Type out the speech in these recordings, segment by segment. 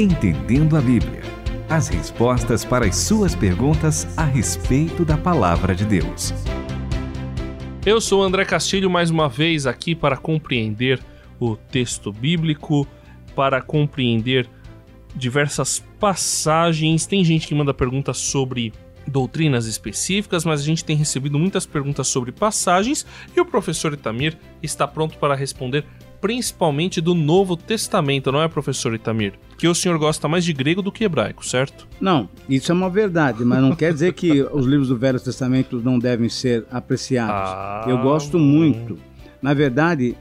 Entendendo a Bíblia. As respostas para as suas perguntas a respeito da palavra de Deus. Eu sou André Castilho, mais uma vez aqui para compreender o texto bíblico, para compreender diversas passagens. Tem gente que manda perguntas sobre doutrinas específicas, mas a gente tem recebido muitas perguntas sobre passagens e o professor Itamir está pronto para responder principalmente do Novo Testamento, não é, professor Itamir? Que o senhor gosta mais de grego do que hebraico, certo? Não, isso é uma verdade, mas não quer dizer que os livros do Velho Testamento não devem ser apreciados. Ah, eu gosto muito. Na verdade,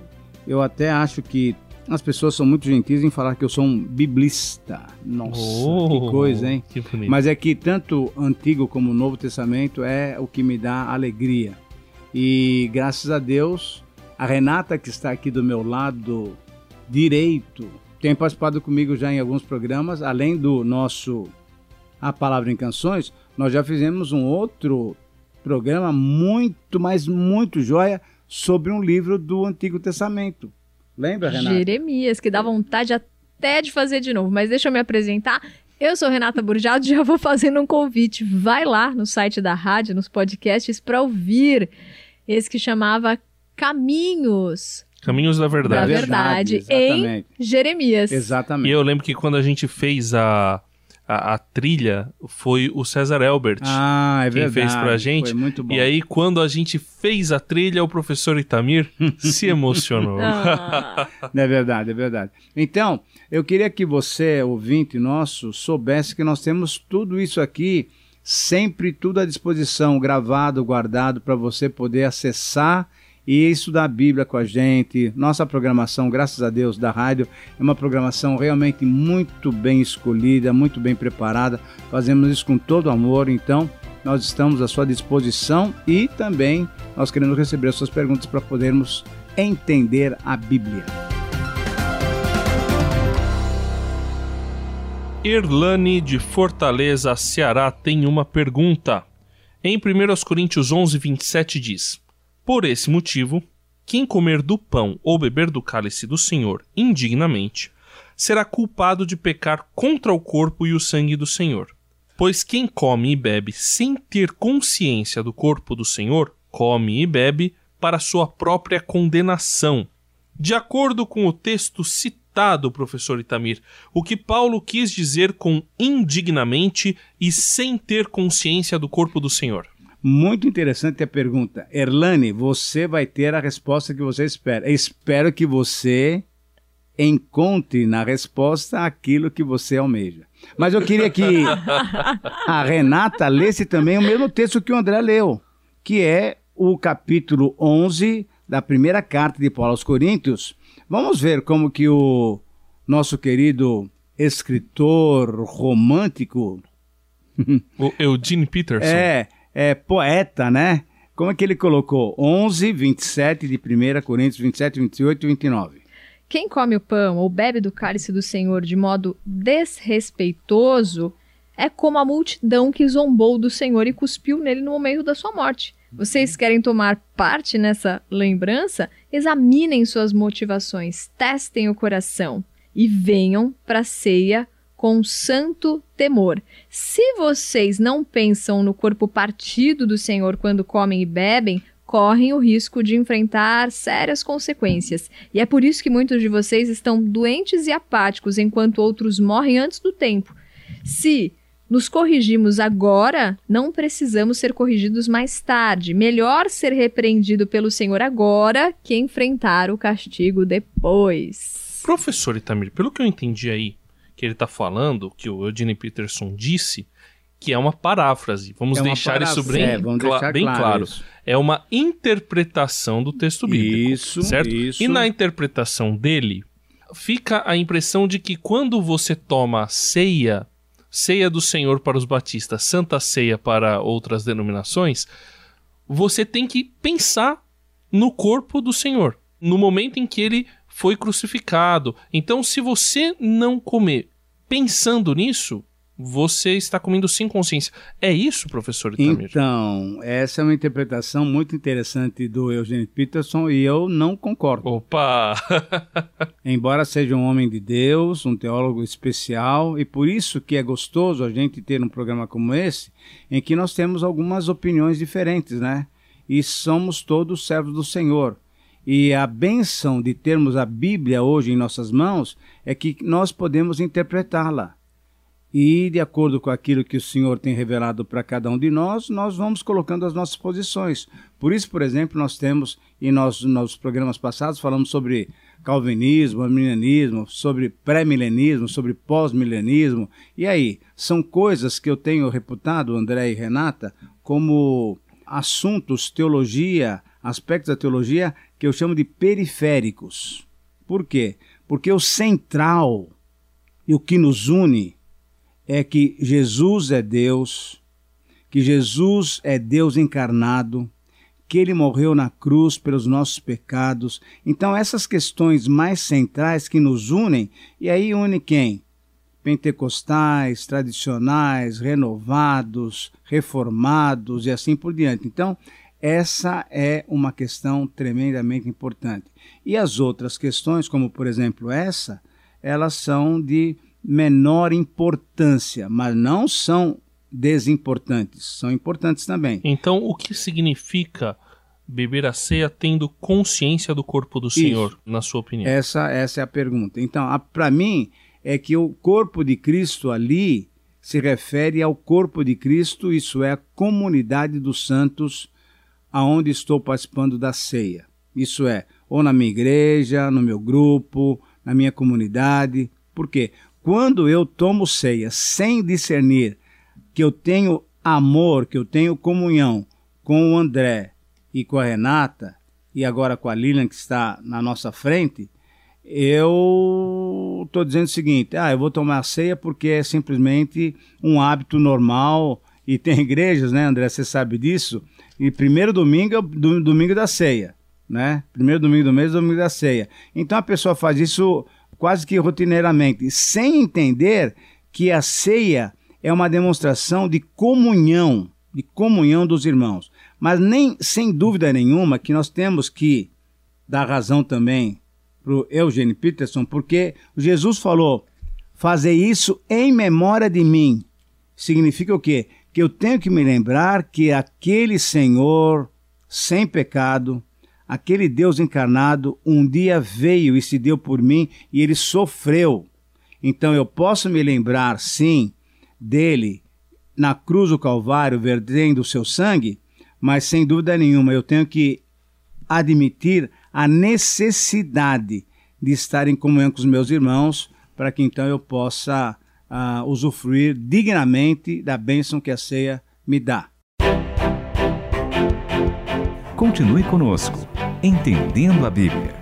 eu até acho que as pessoas são muito gentis em falar que eu sou um biblista. Nossa, oh, que coisa, hein? Que Mas é que tanto Antigo como o Novo Testamento é o que me dá alegria. E graças a Deus, a Renata, que está aqui do meu lado direito, tem participado comigo já em alguns programas, além do nosso A Palavra em Canções, nós já fizemos um outro programa muito, mas muito joia sobre um livro do Antigo Testamento. Lembra, Renata? Jeremias, que dá vontade até de fazer de novo. Mas deixa eu me apresentar. Eu sou Renata Burjado e já vou fazendo um convite. Vai lá no site da rádio, nos podcasts, para ouvir esse que chamava Caminhos. Caminhos da Verdade. Da Verdade, verdade em Jeremias. Exatamente. E eu lembro que quando a gente fez a a, a, trilha foi o César Elbert. Ah, é quem verdade. fez pra gente. Foi muito bom. E aí, quando a gente fez a trilha, o professor Itamir se emocionou. Ah. é verdade, é verdade. Então, eu queria que você, ouvinte nosso, soubesse que nós temos tudo isso aqui, sempre tudo à disposição, gravado, guardado, para você poder acessar e estudar a Bíblia com a gente. Nossa programação, graças a Deus, da rádio é uma programação realmente muito bem escolhida, muito bem preparada. Fazemos isso com todo amor, então nós estamos à sua disposição e também nós queremos receber as suas perguntas para podermos entender a Bíblia. Irlane de Fortaleza, Ceará, tem uma pergunta. Em 1 Coríntios 11, 27 diz: por esse motivo, quem comer do pão ou beber do cálice do Senhor indignamente será culpado de pecar contra o corpo e o sangue do Senhor. Pois quem come e bebe sem ter consciência do corpo do Senhor, come e bebe para sua própria condenação. De acordo com o texto citado, professor Itamir, o que Paulo quis dizer com indignamente e sem ter consciência do corpo do Senhor? Muito interessante a pergunta. Erlane, você vai ter a resposta que você espera. espero que você encontre na resposta aquilo que você almeja. Mas eu queria que a Renata lesse também o mesmo texto que o André leu, que é o capítulo 11 da primeira carta de Paulo aos Coríntios. Vamos ver como que o nosso querido escritor romântico o Eugene Peterson é é, poeta, né? Como é que ele colocou? 11, 27 de 1 Coríntios 27, 28 e 29. Quem come o pão ou bebe do cálice do Senhor de modo desrespeitoso é como a multidão que zombou do Senhor e cuspiu nele no momento da sua morte. Vocês querem tomar parte nessa lembrança? Examinem suas motivações, testem o coração e venham para a ceia com santo temor. Se vocês não pensam no corpo partido do Senhor quando comem e bebem, correm o risco de enfrentar sérias consequências. E é por isso que muitos de vocês estão doentes e apáticos, enquanto outros morrem antes do tempo. Se nos corrigimos agora, não precisamos ser corrigidos mais tarde. Melhor ser repreendido pelo Senhor agora que enfrentar o castigo depois. Professor Itamir, pelo que eu entendi aí, que ele está falando, que o Eugene Peterson disse, que é uma paráfrase. Vamos é deixar paráfrase. isso bem, é, deixar bem claro. claro. É uma interpretação do texto bíblico. Isso, certo? Isso. E na interpretação dele, fica a impressão de que quando você toma ceia, ceia do Senhor para os batistas, santa ceia para outras denominações, você tem que pensar no corpo do Senhor, no momento em que ele foi crucificado. Então, se você não comer pensando nisso, você está comendo sem consciência. É isso, professor Itamir? Então, essa é uma interpretação muito interessante do Eugênio Peterson e eu não concordo. Opa! Embora seja um homem de Deus, um teólogo especial, e por isso que é gostoso a gente ter um programa como esse, em que nós temos algumas opiniões diferentes, né? E somos todos servos do Senhor. E a benção de termos a Bíblia hoje em nossas mãos é que nós podemos interpretá-la e, de acordo com aquilo que o Senhor tem revelado para cada um de nós, nós vamos colocando as nossas posições. Por isso, por exemplo, nós temos, e nós, nos programas passados, falamos sobre calvinismo, arminianismo, sobre pré-milenismo, sobre pós-milenismo. E aí, são coisas que eu tenho reputado, André e Renata, como assuntos, teologia, aspectos da teologia que eu chamo de periféricos. Por quê? Porque o central e o que nos une é que Jesus é Deus, que Jesus é Deus encarnado, que ele morreu na cruz pelos nossos pecados. Então, essas questões mais centrais que nos unem, e aí une quem? Pentecostais, tradicionais, renovados, reformados e assim por diante. Então, essa é uma questão tremendamente importante. E as outras questões, como por exemplo essa, elas são de menor importância, mas não são desimportantes, são importantes também. Então, o que significa beber a ceia tendo consciência do corpo do Senhor, Isso. na sua opinião? Essa, essa é a pergunta. Então, para mim, é que o corpo de Cristo ali se refere ao corpo de Cristo, isso é a comunidade dos santos aonde estou participando da ceia. Isso é, ou na minha igreja, no meu grupo, na minha comunidade. Por quê? Quando eu tomo ceia sem discernir que eu tenho amor, que eu tenho comunhão com o André e com a Renata, e agora com a Lilian que está na nossa frente, eu estou dizendo o seguinte: ah, eu vou tomar ceia porque é simplesmente um hábito normal. E tem igrejas, né, André? Você sabe disso. E primeiro domingo é o domingo da ceia, né? Primeiro domingo do mês domingo da ceia. Então a pessoa faz isso quase que rotineiramente, sem entender que a ceia é uma demonstração de comunhão, de comunhão dos irmãos. Mas nem sem dúvida nenhuma que nós temos que dar razão também para o Eugênio Peterson, porque Jesus falou: fazer isso em memória de mim. Significa o quê? Eu tenho que me lembrar que aquele Senhor sem pecado, aquele Deus encarnado um dia veio e se deu por mim e ele sofreu. Então eu posso me lembrar, sim, dele na cruz do Calvário, vertendo o seu sangue, mas sem dúvida nenhuma eu tenho que admitir a necessidade de estar em comunhão com os meus irmãos, para que então eu possa uh, usufruir dignamente da bênção que a ceia me dá. Continue conosco, entendendo a Bíblia.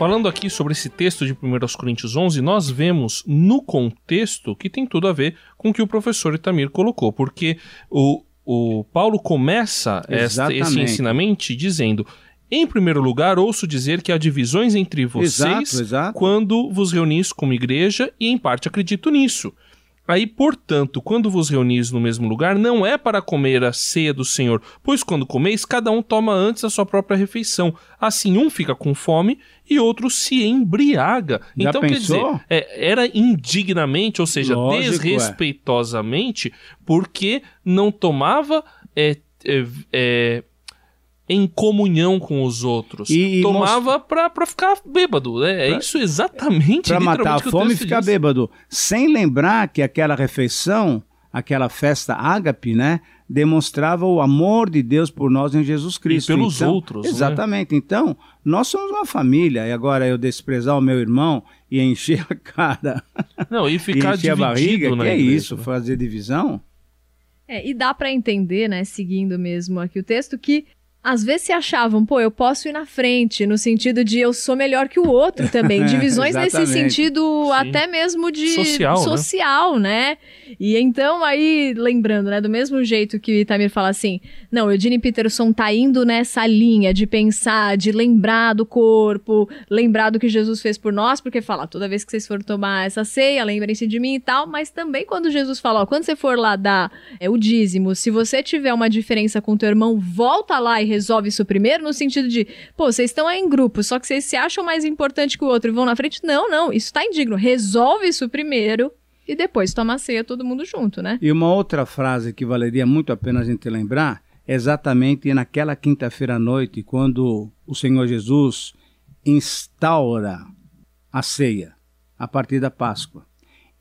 Falando aqui sobre esse texto de 1 Coríntios 11, nós vemos no contexto que tem tudo a ver com o que o professor Itamir colocou, porque o, o Paulo começa esta, esse ensinamento dizendo: em primeiro lugar, ouço dizer que há divisões entre vocês exato, exato. quando vos reunis como igreja, e em parte acredito nisso. Aí, portanto, quando vos reunis no mesmo lugar, não é para comer a ceia do Senhor, pois quando comeis, cada um toma antes a sua própria refeição. Assim, um fica com fome e outro se embriaga. Já então, pensou? quer dizer, é, era indignamente, ou seja, Lógico, é. desrespeitosamente, porque não tomava. É, é, é, em comunhão com os outros. E- e Tomava pra, pra ficar bêbado. né? É Pra- isso exatamente. Para matar a fome e ficar diz. bêbado. Sem lembrar que aquela refeição, aquela festa ágape, né? Demonstrava o amor de Deus por nós em Jesus Cristo. pelos Então, outros, né? Exatamente. Então, nós somos uma família. E agora eu desprezar o meu irmão e encher a cara Não, e ficar e encher a dividido barriga, na que é isso? né? Fazer divisão? É, e dá para entender, né, seguindo mesmo aqui o texto, que às vezes se achavam, pô, eu posso ir na frente, no sentido de eu sou melhor que o outro também. Divisões nesse sentido Sim. até mesmo de social, né? social né? né? E então aí, lembrando, né, do mesmo jeito que o Itamir fala assim, não, o Eugene Peterson tá indo nessa linha de pensar, de lembrar do corpo, lembrar do que Jesus fez por nós, porque fala, toda vez que vocês forem tomar essa ceia, lembrem-se de mim e tal, mas também quando Jesus fala, ó, quando você for lá dar é, o dízimo, se você tiver uma diferença com teu irmão, volta lá e resolve isso primeiro, no sentido de, pô, vocês estão aí em grupo, só que vocês se acham mais importante que o outro e vão na frente. Não, não, isso tá indigno. Resolve isso primeiro e depois toma a ceia todo mundo junto, né? E uma outra frase que valeria muito a pena a gente lembrar, exatamente naquela quinta-feira à noite, quando o Senhor Jesus instaura a ceia a partir da Páscoa.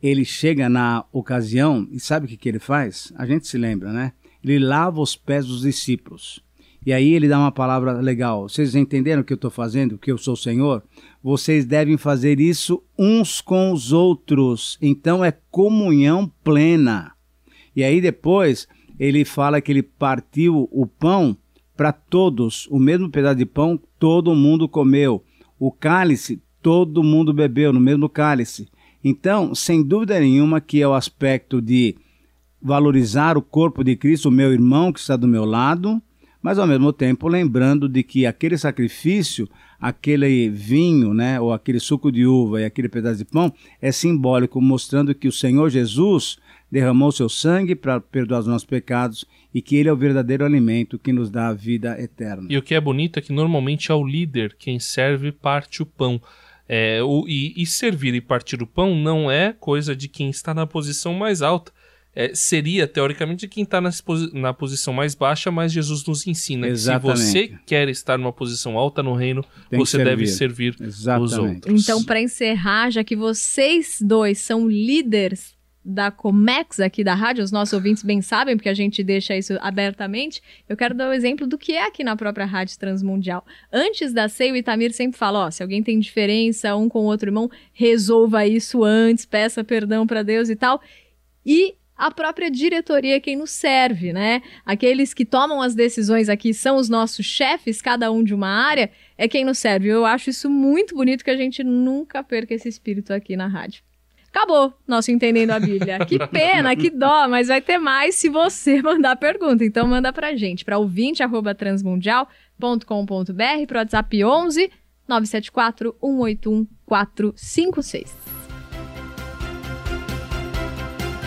Ele chega na ocasião e sabe o que, que ele faz? A gente se lembra, né? Ele lava os pés dos discípulos. E aí ele dá uma palavra legal. Vocês entenderam o que eu estou fazendo? Que eu sou o Senhor? Vocês devem fazer isso uns com os outros. Então é comunhão plena. E aí depois ele fala que ele partiu o pão para todos, o mesmo pedaço de pão, todo mundo comeu. O cálice, todo mundo bebeu no mesmo cálice. Então, sem dúvida nenhuma que é o aspecto de valorizar o corpo de Cristo, o meu irmão que está do meu lado, mas ao mesmo tempo lembrando de que aquele sacrifício, aquele vinho, né, ou aquele suco de uva e aquele pedaço de pão é simbólico, mostrando que o Senhor Jesus derramou seu sangue para perdoar os nossos pecados e que ele é o verdadeiro alimento que nos dá a vida eterna. E o que é bonito é que normalmente é o líder quem serve parte o pão. É, o, e, e servir e partir o pão não é coisa de quem está na posição mais alta é, seria, teoricamente, quem está na, na, posição mais baixa, mas Jesus nos ensina Exatamente. que se você quer estar numa posição alta no reino, Tem você deve servir Exatamente. os outros. Então, para encerrar, já que vocês dois são líderes da Comex aqui da rádio, os nossos ouvintes bem sabem, porque a gente deixa isso abertamente. Eu quero dar o um exemplo do que é aqui na própria Rádio Transmundial. Antes da ceia, o Itamir sempre fala: ó, se alguém tem diferença um com o outro irmão, resolva isso antes, peça perdão para Deus e tal. E a própria diretoria quem nos serve, né? Aqueles que tomam as decisões aqui são os nossos chefes, cada um de uma área, é quem nos serve. Eu acho isso muito bonito que a gente nunca perca esse espírito aqui na rádio. Acabou nosso Entendendo a Bíblia. Que pena, que dó, mas vai ter mais se você mandar pergunta. Então manda pra gente, para ouvinte@transmundial.com.br, pro WhatsApp 11 974 181 456.